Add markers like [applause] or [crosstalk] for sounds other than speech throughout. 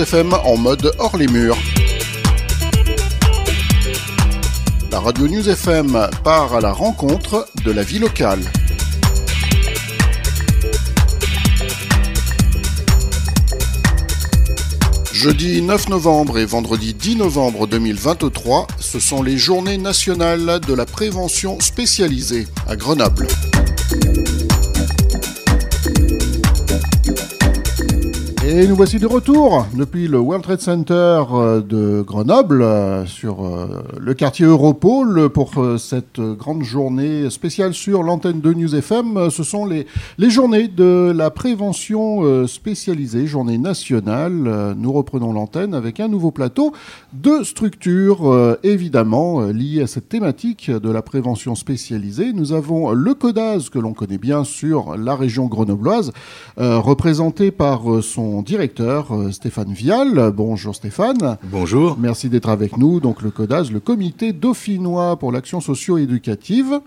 FM en mode hors les murs. La radio News FM part à la rencontre de la vie locale. Jeudi 9 novembre et vendredi 10 novembre 2023, ce sont les journées nationales de la prévention spécialisée à Grenoble. Et nous voici de retour depuis le World Trade Center euh, de Grenoble euh, sur euh, le quartier Europole pour cette grande journée spéciale sur l'antenne de News FM. Ce sont les, les journées de la prévention spécialisée, journée nationale. Nous reprenons l'antenne avec un nouveau plateau de structures évidemment liées à cette thématique de la prévention spécialisée. Nous avons le CODAS que l'on connaît bien sur la région grenobloise, représenté par son directeur euh, Stéphane Vial. Bonjour Stéphane. Bonjour. Merci d'être avec nous. Donc le CODAS, le comité dauphinois pour l'action socio-éducative.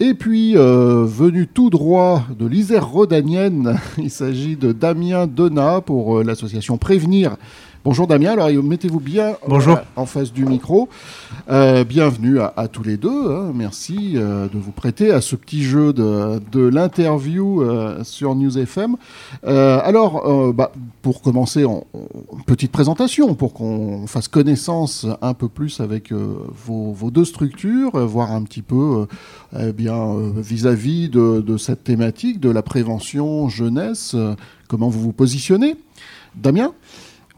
Et puis euh, venu tout droit de l'Isère rhodanienne, [laughs] il s'agit de Damien Donat pour euh, l'association Prévenir Bonjour Damien, alors mettez-vous bien Bonjour. en face du micro. Euh, bienvenue à, tous les deux. Hein. Merci euh, de vous prêter à ce petit jeu de, l'interview euh, sur News FM. alors, bah, pour commencer, en, petite présentation pour qu'on fasse connaissance un peu plus avec vos, deux structures, voir un petit peu eh bien vis-à-vis de, de, cette thématique de la prévention jeunesse, comment vous vous positionnez. Damien?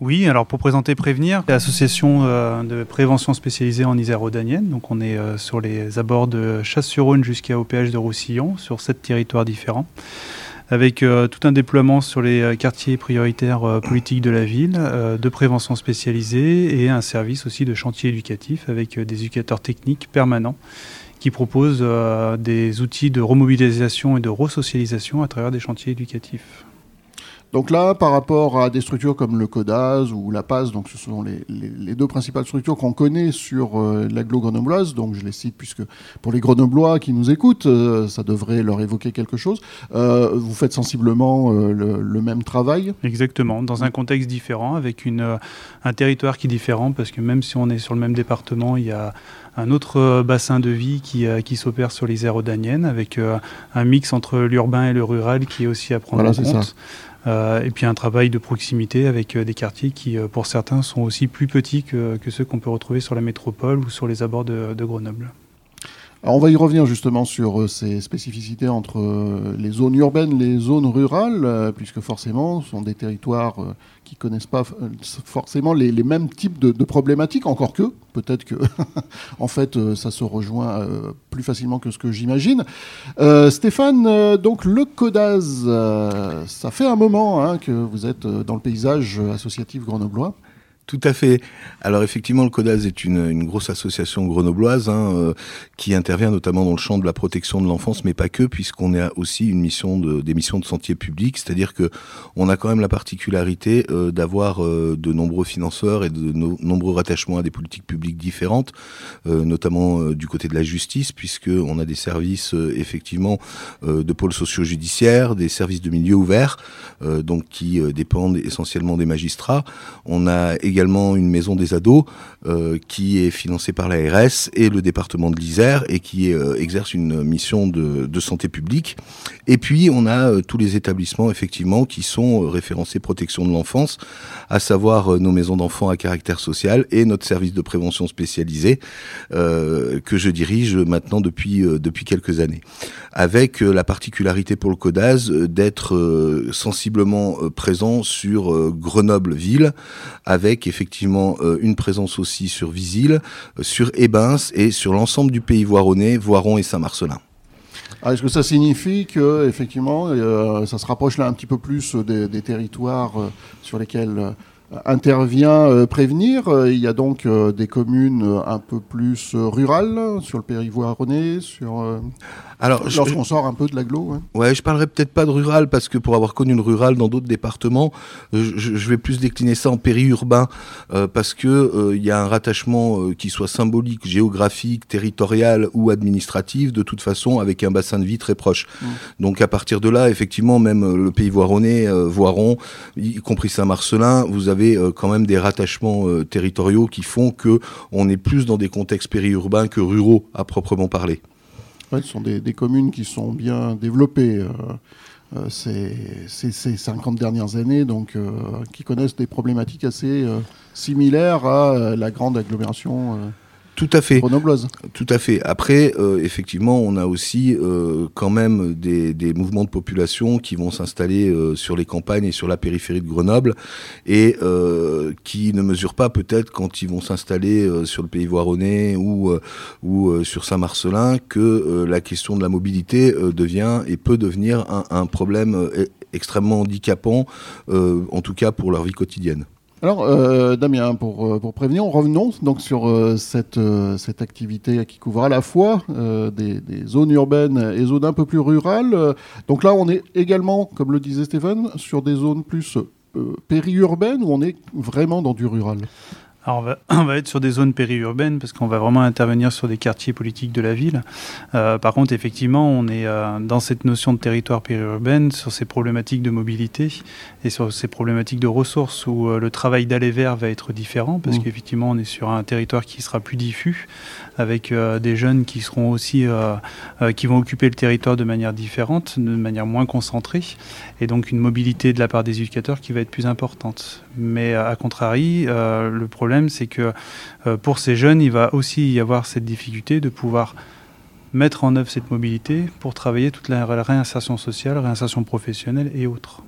Oui, alors pour présenter Prévenir, l'association euh, de prévention spécialisée en Isère rhodanienne. Donc on est euh, sur les abords de Chasse-sur-Rhône jusqu'à OPH de Roussillon, sur sept territoires différents, avec euh, tout un déploiement sur les quartiers prioritaires politiques de la ville, de prévention spécialisée et un service aussi de chantier éducatif avec des éducateurs techniques permanents qui proposent des outils de remobilisation et de resocialisation à travers des chantiers éducatifs. Donc là, par rapport à des structures comme le CODAS ou la PAS, donc ce sont les, deux principales structures qu'on connaît sur euh, l'agglo grenobloise, donc je les cite puisque pour les grenoblois qui nous écoutent, euh, ça devrait leur évoquer quelque chose. Euh, vous faites sensiblement le, même travail Exactement, dans un contexte différent, avec une, un territoire qui est différent, parce que même si on est sur le même département, il y a un autre bassin de vie qui, qui s'opère sur les aires odaniennes, avec un mix entre l'urbain et le rural qui est aussi à prendre en compte. Euh, et puis un travail de proximité avec euh, des quartiers qui, euh, pour certains, sont aussi plus petits que, ceux qu'on peut retrouver sur la métropole ou sur les abords de Grenoble. On va y revenir justement sur euh, ces spécificités entre euh, les zones urbaines, les zones rurales, euh, puisque forcément ce sont des territoires qui connaissent pas forcément les, mêmes types de, problématiques, encore que peut-être que [laughs] en fait ça se rejoint plus facilement que ce que j'imagine. Stéphane, donc le CODAS, ça fait un moment hein, que vous êtes dans le paysage associatif grenoblois. Tout à fait. Alors effectivement, le CODAS est une, grosse association grenobloise hein, euh, qui intervient notamment dans le champ de la protection de l'enfance, mais pas que, puisqu'on a aussi une mission de, des missions de sentier public, c'est-à-dire que on a quand même la particularité euh, d'avoir euh, de nombreux financeurs et de nombreux rattachements à des politiques publiques différentes, notamment du côté de la justice, puisque on a des services effectivement de pôles socio-judiciaires, des services de milieu ouvert, donc qui dépendent essentiellement des magistrats. On a également une maison des ados euh, qui est financée par l'ARS et le département de l'Isère et qui euh, exerce une mission de, santé publique. Et puis on a euh, tous les établissements effectivement qui sont référencés protection de l'enfance, à savoir nos maisons d'enfants à caractère social et notre service de prévention spécialisé que je dirige maintenant depuis depuis quelques années, avec la particularité pour le CODAS d'être sensiblement présent sur Grenoble ville avec effectivement euh, une présence aussi sur Visil, euh, sur Ebens et sur l'ensemble du pays voironnais, Voiron et Saint-Marcelin. Ah, est-ce que ça signifie que effectivement euh, ça se rapproche là un petit peu plus des, territoires sur lesquels intervient prévenir? Il y a donc des communes un peu plus rurales sur le pays voironnais, sur alors, lorsqu'on sort un peu de l'agglo. Ouais. ouais, je parlerai peut-être pas de rural parce que pour avoir connu le rural dans d'autres départements, euh, je, vais plus décliner ça en périurbain euh, parce que euh, il y a un rattachement qui soit symbolique, géographique, territorial ou administratif, de toute façon avec un bassin de vie très proche. Mmh. Donc à partir de là, effectivement, même le pays voironnais, Voiron, y compris Saint-Marcelin, vous avez avez quand même des rattachements territoriaux qui font que on est plus dans des contextes périurbains que ruraux à proprement parler. Ce sont des, communes qui sont bien développées. Euh, ces, ces, 50 dernières années, donc, euh, qui connaissent des problématiques assez euh, similaires à la grande agglomération tout à fait. Tout à fait. Après, euh, effectivement, on a aussi euh, quand même des, des, mouvements de population qui vont s'installer euh, sur les campagnes et sur la périphérie de Grenoble et qui ne mesurent pas peut-être quand ils vont s'installer sur le pays voironnais ou, ou sur Saint-Marcelin que la question de la mobilité devient et peut devenir un, un problème extrêmement handicapant, en tout cas pour leur vie quotidienne. Alors, euh, Damien, pour, euh, pour prévenir, revenons donc sur euh, cette, activité qui couvre à la fois des, des, zones urbaines et zones un peu plus rurales. Donc là, on est également, comme le disait Stéphane, sur des zones plus périurbaines où on est vraiment dans du rural? Alors [clears throat] on va, être sur des zones périurbaines parce qu'on va vraiment intervenir sur des quartiers politiques de la ville. Euh, par contre, effectivement, on est euh, dans cette notion de territoire périurbaine, sur ces problématiques de mobilité et sur ces problématiques de ressources où euh, le travail d'aller vers va être différent parce mmh. qu'effectivement, on est sur un territoire qui sera plus diffus avec des jeunes qui seront aussi qui vont occuper le territoire de manière différente, de manière moins concentrée et donc une mobilité de la part des éducateurs qui va être plus importante. Mais à contrario, le problème c'est que euh, pour ces jeunes, il va aussi y avoir cette difficulté de pouvoir mettre en œuvre cette mobilité pour travailler toute la réinsertion sociale, réinsertion professionnelle et autres.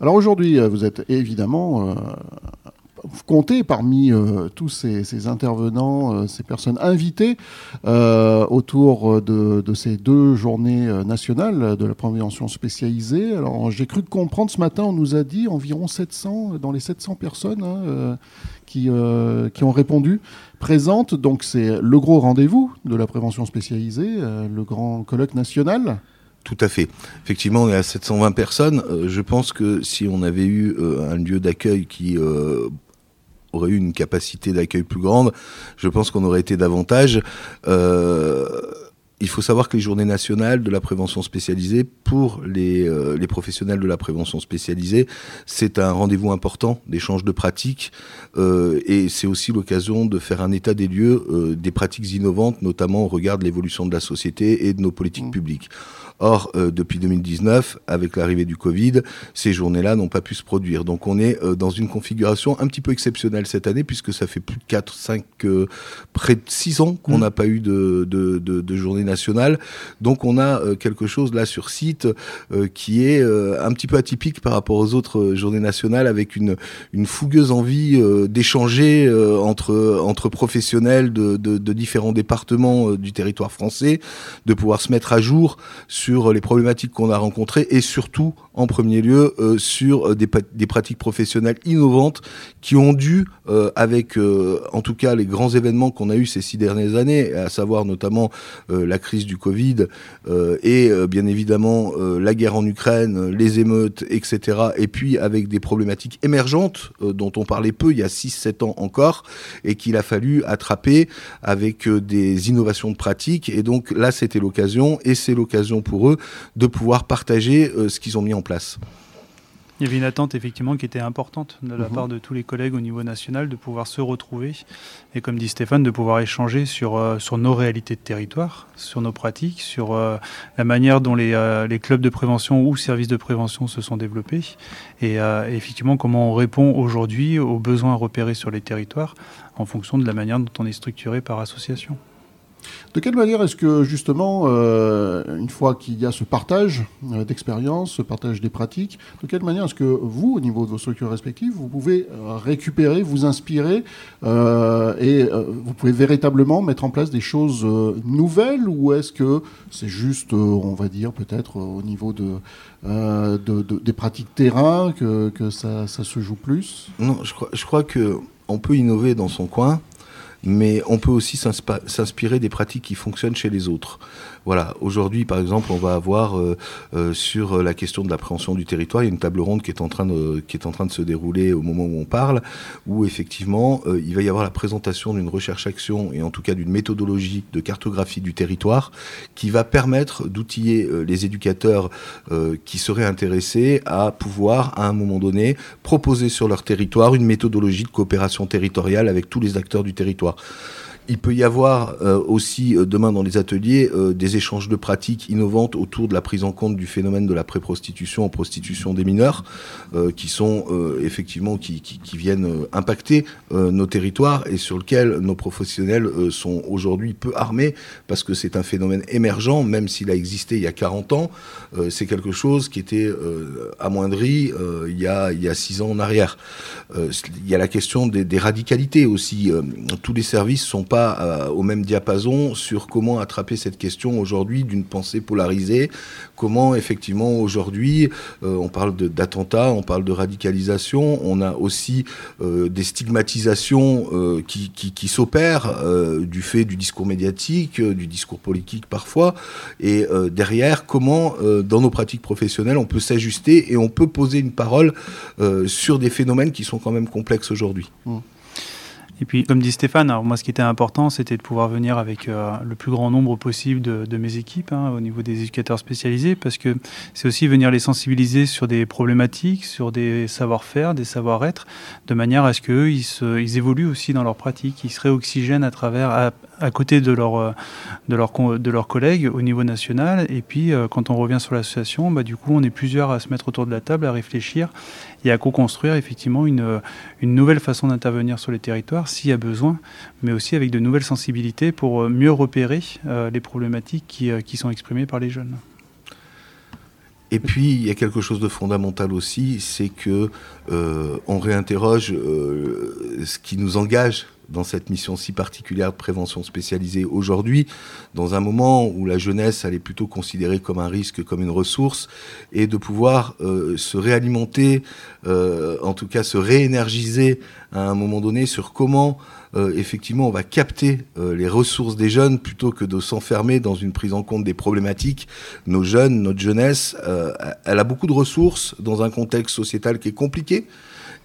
Alors aujourd'hui, euh, vous êtes évidemment euh, comptez parmi euh, tous ces, intervenants, euh, ces personnes invitées euh, autour de, ces deux journées nationales de la prévention spécialisée. Alors j'ai cru comprendre ce matin, on nous a dit environ 700, dans les 700 personnes hein, qui, qui ont répondu présentes. Donc c'est le gros rendez-vous de la prévention spécialisée, le grand colloque national. Tout à fait. Effectivement, on est à 720 personnes. je pense que si on avait eu un lieu d'accueil qui aurait eu une capacité d'accueil plus grande, je pense qu'on aurait été davantage. Euh, il faut savoir que les journées nationales de la prévention spécialisée, pour les, euh, les professionnels de la prévention spécialisée, c'est un rendez-vous important d'échange de pratiques euh, et c'est aussi l'occasion de faire un état des lieux euh, des pratiques innovantes, notamment au regard de l'évolution de la société et de nos politiques mmh. publiques. Or, depuis 2019, avec l'arrivée du Covid, ces journées-là n'ont pas pu se produire. Donc on est dans une configuration un petit peu exceptionnelle cette année, puisque ça fait plus de 4, 5, euh, près de 6 ans qu'on mmh. n'a pas eu de, de, de, de, journée nationale. Donc on a quelque chose là sur site qui est un petit peu atypique par rapport aux autres journées nationales, avec une, fougueuse envie d'échanger entre, professionnels de, différents départements du territoire français, de pouvoir se mettre à jour sur les problématiques qu'on a rencontrées et surtout, en premier lieu, euh, sur euh, des, pratiques professionnelles innovantes qui ont dû, euh, avec en tout cas les grands événements qu'on a eu ces six dernières années, à savoir notamment la crise du Covid et bien évidemment la guerre en Ukraine, les émeutes, etc. Et puis avec des problématiques émergentes dont on parlait peu il y a 6-7 ans encore et qu'il a fallu attraper avec des innovations de pratiques. Et donc là, c'était l'occasion et c'est l'occasion pour eux de pouvoir partager euh, ce qu'ils ont mis en place. Il y avait une attente effectivement qui était importante de la mhm. part de tous les collègues au niveau national de pouvoir se retrouver et comme dit Stéphane de pouvoir échanger sur, euh, sur nos réalités de territoire, sur nos pratiques, sur euh, la manière dont les, les, clubs de prévention ou services de prévention se sont développés et, et effectivement comment on répond aujourd'hui aux besoins repérés sur les territoires en fonction de la manière dont on est structuré par association. De quelle manière est-ce que justement, euh, une fois qu'il y a ce partage euh, d'expérience, ce partage des pratiques, de quelle manière est-ce que vous, au niveau de vos structures respectives, vous pouvez euh, récupérer, vous inspirer et vous pouvez véritablement mettre en place des choses nouvelles ou est-ce que c'est juste, on va dire peut-être au niveau de, des pratiques terrain que, ça, se joue plus? Non, je crois, je peut innover dans son coin mais on peut aussi s'inspirer des pratiques qui fonctionnent chez les autres. Voilà, aujourd'hui par exemple, on va avoir euh, euh, sur la question de l'appréhension du territoire, il y a une table ronde qui est en train de, qui est en train de se dérouler au moment où on parle, où effectivement euh, il va y avoir la présentation d'une recherche-action et en tout cas d'une méthodologie de cartographie du territoire qui va permettre d'outiller les éducateurs qui seraient intéressés à pouvoir à un moment donné proposer sur leur territoire une méthodologie de coopération territoriale avec tous les acteurs du territoire. well. Il peut y avoir euh, aussi euh, demain dans les ateliers euh, des échanges de pratiques innovantes autour de la prise en compte du phénomène de la pré-prostitution en prostitution des mineurs, qui sont effectivement qui, qui, viennent impacter nos territoires et sur lequel nos professionnels sont aujourd'hui peu armés parce que c'est un phénomène émergent, même s'il a existé il y a 40 ans, c'est quelque chose qui était amoindri il y a il y a six ans en arrière. il y a la question des, des radicalités aussi. tous les services sont pas euh, au même diapason sur comment attraper cette question aujourd'hui d'une pensée polarisée, comment effectivement aujourd'hui euh, on parle d'attentats, on parle de radicalisation, on a aussi euh, des stigmatisations qui, qui, s'opèrent du fait du discours médiatique, du discours politique parfois, et derrière comment dans nos pratiques professionnelles on peut s'ajuster et on peut poser une parole sur des phénomènes qui sont quand même complexes aujourd'hui. Mmh. Et puis, comme dit Stéphane, alors moi, ce qui était important, c'était de pouvoir venir avec euh, le plus grand nombre possible de, mes équipes hein, au niveau des éducateurs spécialisés, parce que c'est aussi venir les sensibiliser sur des problématiques, sur des savoir-faire, des savoir-être, de manière à ce qu'eux, ils, ils, évoluent aussi dans leur pratique, ils se réoxygènent à travers, à côté de, leur, euh, de, leur, leurs collègues au niveau national. Et puis, euh, quand on revient sur l'association, bah, du coup, on est plusieurs à se mettre autour de la table, à réfléchir et à co-construire effectivement une, une nouvelle façon d'intervenir sur les territoires s'il y a besoin, mais aussi avec de nouvelles sensibilités pour euh, mieux repérer les problématiques qui, qui sont exprimées par les jeunes. Et puis il y a quelque chose de fondamental aussi, c'est que on réinterroge ce qui nous engage dans cette mission si particulière de prévention spécialisée aujourd'hui, dans un moment où la jeunesse elle est plutôt considérée comme un risque, comme une ressource, et de pouvoir euh, se réalimenter, euh, en tout cas se réénergiser à un moment donné sur comment euh, effectivement on va capter les ressources des jeunes plutôt que de s'enfermer dans une prise en compte des problématiques. Nos jeunes, notre jeunesse, elle a beaucoup de ressources dans un contexte sociétal qui est compliqué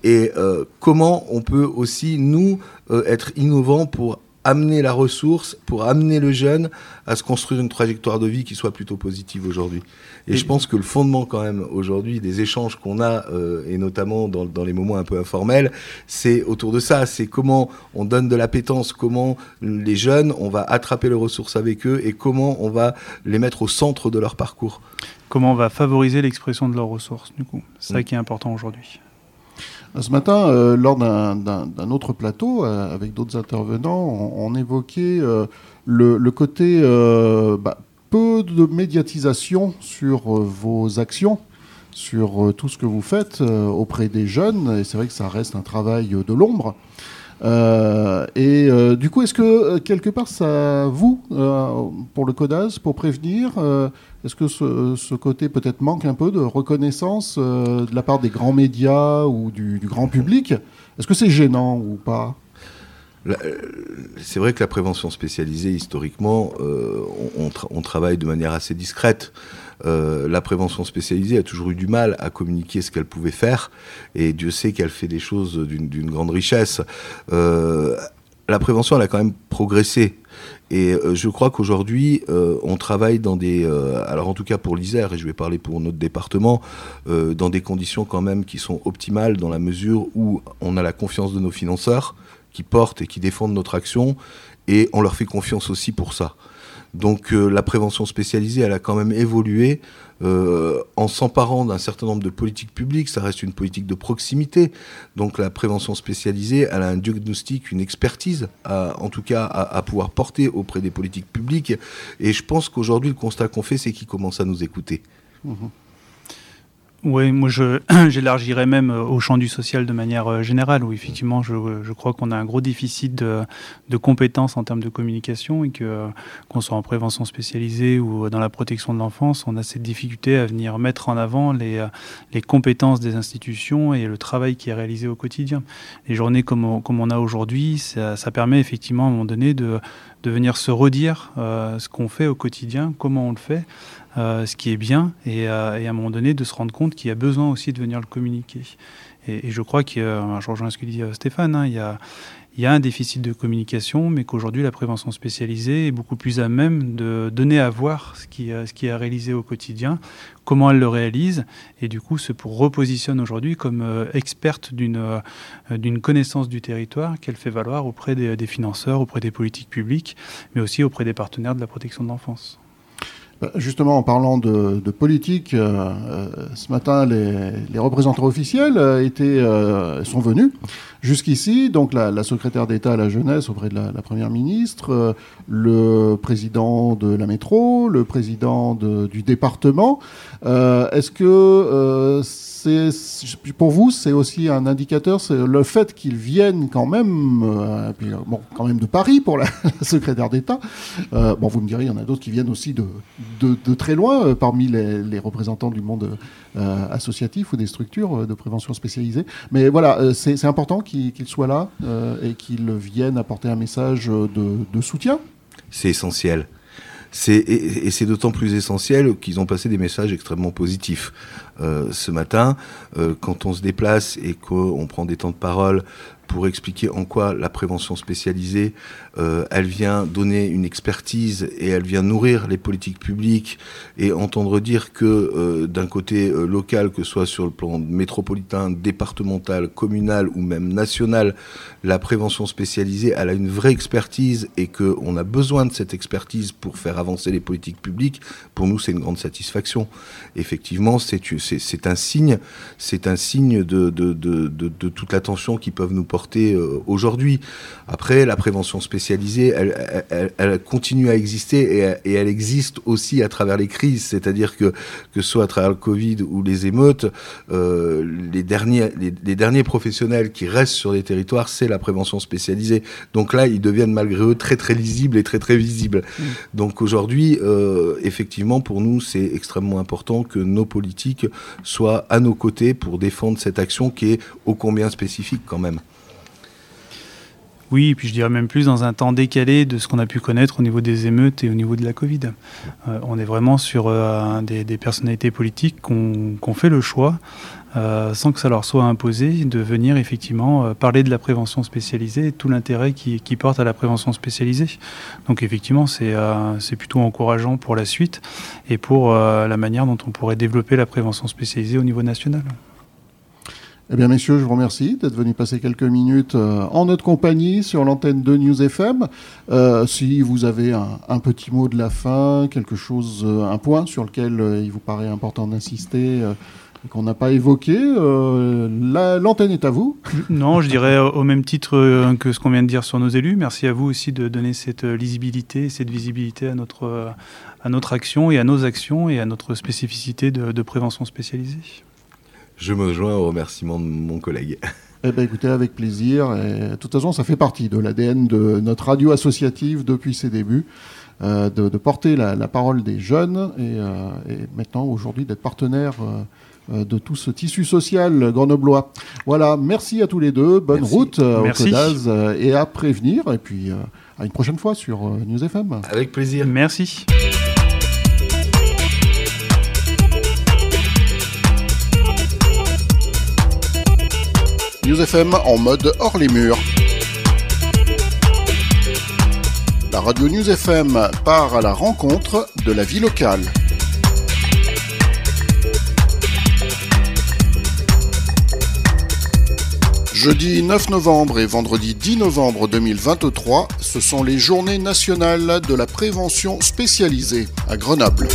et euh, comment on peut aussi, nous, euh, être innovants pour amener la ressource, pour amener le jeune à se construire une trajectoire de vie qui soit plutôt positive aujourd'hui. Et, je pense que le fondement quand même aujourd'hui des échanges qu'on a, euh, et notamment dans, dans, les moments un peu informels, c'est autour de ça, c'est comment on donne de l'appétence, comment les jeunes, on va attraper les ressources avec eux et comment on va les mettre au centre de leur parcours. Comment on va favoriser l'expression de leurs ressources, du coup. C'est ça mm. qui est important aujourd'hui. Ce matin, euh, lors d'un autre plateau, euh, avec d'autres intervenants, on, évoquait euh, le, côté bah, peu de médiatisation sur vos actions, sur tout ce que vous faites auprès des jeunes. Et c'est vrai que ça reste un travail de l'ombre. Euh, et euh, du coup, est-ce que euh, quelque part, ça vous, pour le CODAS, pour prévenir, est-ce que ce, côté peut-être manque un peu de reconnaissance de la part des grands médias ou du, grand public? Est-ce que c'est gênant ou pas? C'est vrai que la prévention spécialisée, historiquement, on, travaille de manière assez discrète. Euh, la prévention spécialisée a toujours eu du mal à communiquer ce qu'elle pouvait faire, et Dieu sait qu'elle fait des choses d'une grande richesse. Euh, la prévention, elle a quand même progressé. Et euh, je crois qu'aujourd'hui, on travaille dans des, alors en tout cas pour l'Isère, et je vais parler pour notre département, dans des conditions quand même qui sont optimales dans la mesure où on a la confiance de nos financeurs qui portent et qui défendent notre action, et on leur fait confiance aussi pour ça. Donc euh, la prévention spécialisée, elle a quand même évolué euh, en s'emparant d'un certain nombre de politiques publiques. Ça reste une politique de proximité. Donc la prévention spécialisée, elle a un diagnostic, une expertise, en tout cas à, pouvoir porter auprès des politiques publiques. Et je pense qu'aujourd'hui, le constat qu'on fait, c'est qu'ils commencent à nous écouter. Mmh. Oui, moi [clears throat] j'élargirais même euh, au champ du social de manière euh, générale, où effectivement je, je crois qu'on a un gros déficit de, de, compétences en termes de communication et que euh, qu'on soit en prévention spécialisée ou dans la protection de l'enfance, on a cette difficulté à venir mettre en avant les, les compétences des institutions et le travail qui est réalisé au quotidien. Les journées comme on, comme on a aujourd'hui, ça, ça, permet effectivement à un moment donné de, de venir se redire euh, ce qu'on fait au quotidien, comment on le fait. Euh, ce qui est bien, et, euh, et, à un moment donné de se rendre compte qu'il y a besoin aussi de venir le communiquer. Et, je crois que, je rejoins ce que dit Stéphane, hein, il, y a, un déficit de communication, mais qu'aujourd'hui la prévention spécialisée est beaucoup plus à même de donner à voir ce qui, est réalisé au quotidien, comment elle le réalise, et du coup se repositionne aujourd'hui comme euh, experte d'une euh, connaissance du territoire qu'elle fait valoir auprès des financeurs, auprès des politiques publiques, mais aussi auprès des partenaires de la protection de l'enfance. Bah, justement, en parlant de, politique, euh, ce matin, les, représentants officiels étaient, euh, sont venus jusqu'ici. Donc, la, secrétaire d'État à la jeunesse auprès de la, première ministre, euh, le président de la métro, le président de, du département. Est-ce que c'est pour vous, c'est aussi un indicateur, c'est le fait qu'ils viennent quand même, euh, bon, quand même de Paris pour la, [laughs] la secrétaire d'État. Euh, bon, vous me direz, il y en a d'autres qui viennent aussi de, de, très loin, euh, parmi les, représentants du monde euh, associatif ou des structures de prévention spécialisées. Mais voilà, euh, c'est important qu'ils qu soient là euh, et qu'ils viennent apporter un message de, soutien. C'est essentiel. Et, et c'est d'autant plus essentiel qu'ils ont passé des messages extrêmement positifs. Euh, ce matin, euh, quand on se déplace et qu'on prend des temps de parole pour expliquer en quoi la prévention spécialisée, euh, elle vient donner une expertise et elle vient nourrir les politiques publiques et entendre dire que euh, d'un côté euh, local, que ce soit sur le plan métropolitain, départemental, communal ou même national, la prévention spécialisée, elle a une vraie expertise et qu'on a besoin de cette expertise pour faire avancer les politiques publiques, pour nous c'est une grande satisfaction. Effectivement, c'est un signe, c'est un signe de, de, de, de, de toute l'attention qu'ils peuvent nous porter euh, aujourd'hui. Après, la prévention spécialisée, elle, elle, elle continue à exister et, et, elle existe aussi à travers les crises. C'est-à-dire que, que ce soit à travers le Covid ou les émeutes, euh, les, derniers, les, les, derniers professionnels qui restent sur les territoires, c'est la prévention spécialisée. Donc là, ils deviennent malgré eux très très lisibles et très très visibles. Mmh. Donc aujourd'hui, euh, effectivement, pour nous, c'est extrêmement important que nos politiques soient à nos côtés pour défendre cette action qui est ô combien spécifique quand même. Oui, et puis je dirais même plus dans un temps décalé de ce qu'on a pu connaître au niveau des émeutes et au niveau de la Covid. Euh, on est vraiment sur euh, des, personnalités politiques qui ont qu fait le choix, euh, sans que ça leur soit imposé, de venir effectivement parler de la prévention spécialisée et tout l'intérêt qui, porte à la prévention spécialisée. Donc effectivement, c'est plutôt encourageant pour la suite et pour la manière dont on pourrait développer la prévention spécialisée au niveau national. Eh bien, messieurs, je vous remercie d'être venus passer quelques minutes euh, en notre compagnie sur l'antenne de News FM. Euh, si vous avez un, petit mot de la fin, quelque chose, euh, un point sur lequel il vous paraît important d'insister, euh, qu'on n'a pas évoqué, l'antenne est à vous. Non, je dirais au même titre que ce qu'on vient de dire sur nos élus. Merci à vous aussi de donner cette lisibilité, cette visibilité à notre, à notre action et à nos actions et à notre spécificité de prévention spécialisée. Je me joins au remerciement de mon collègue. [laughs] Eh bien, écoutez, avec plaisir. Et, de toute façon, ça fait partie de l'ADN de notre radio associative depuis ses débuts, euh, de, de, porter la, la, parole des jeunes et, euh, et maintenant, aujourd'hui, d'être partenaire euh, de tout ce tissu social grenoblois. Voilà, merci à tous les deux. Bonne merci. route euh, merci. au CODAS euh, et à prévenir. Et puis, à une prochaine fois sur News FM. Avec plaisir. Merci. FM en mode hors les murs. La radio News FM part à la rencontre de la vie locale. Jeudi 9 novembre et vendredi 10 novembre 2023, ce sont les journées nationales de la prévention spécialisée à Grenoble.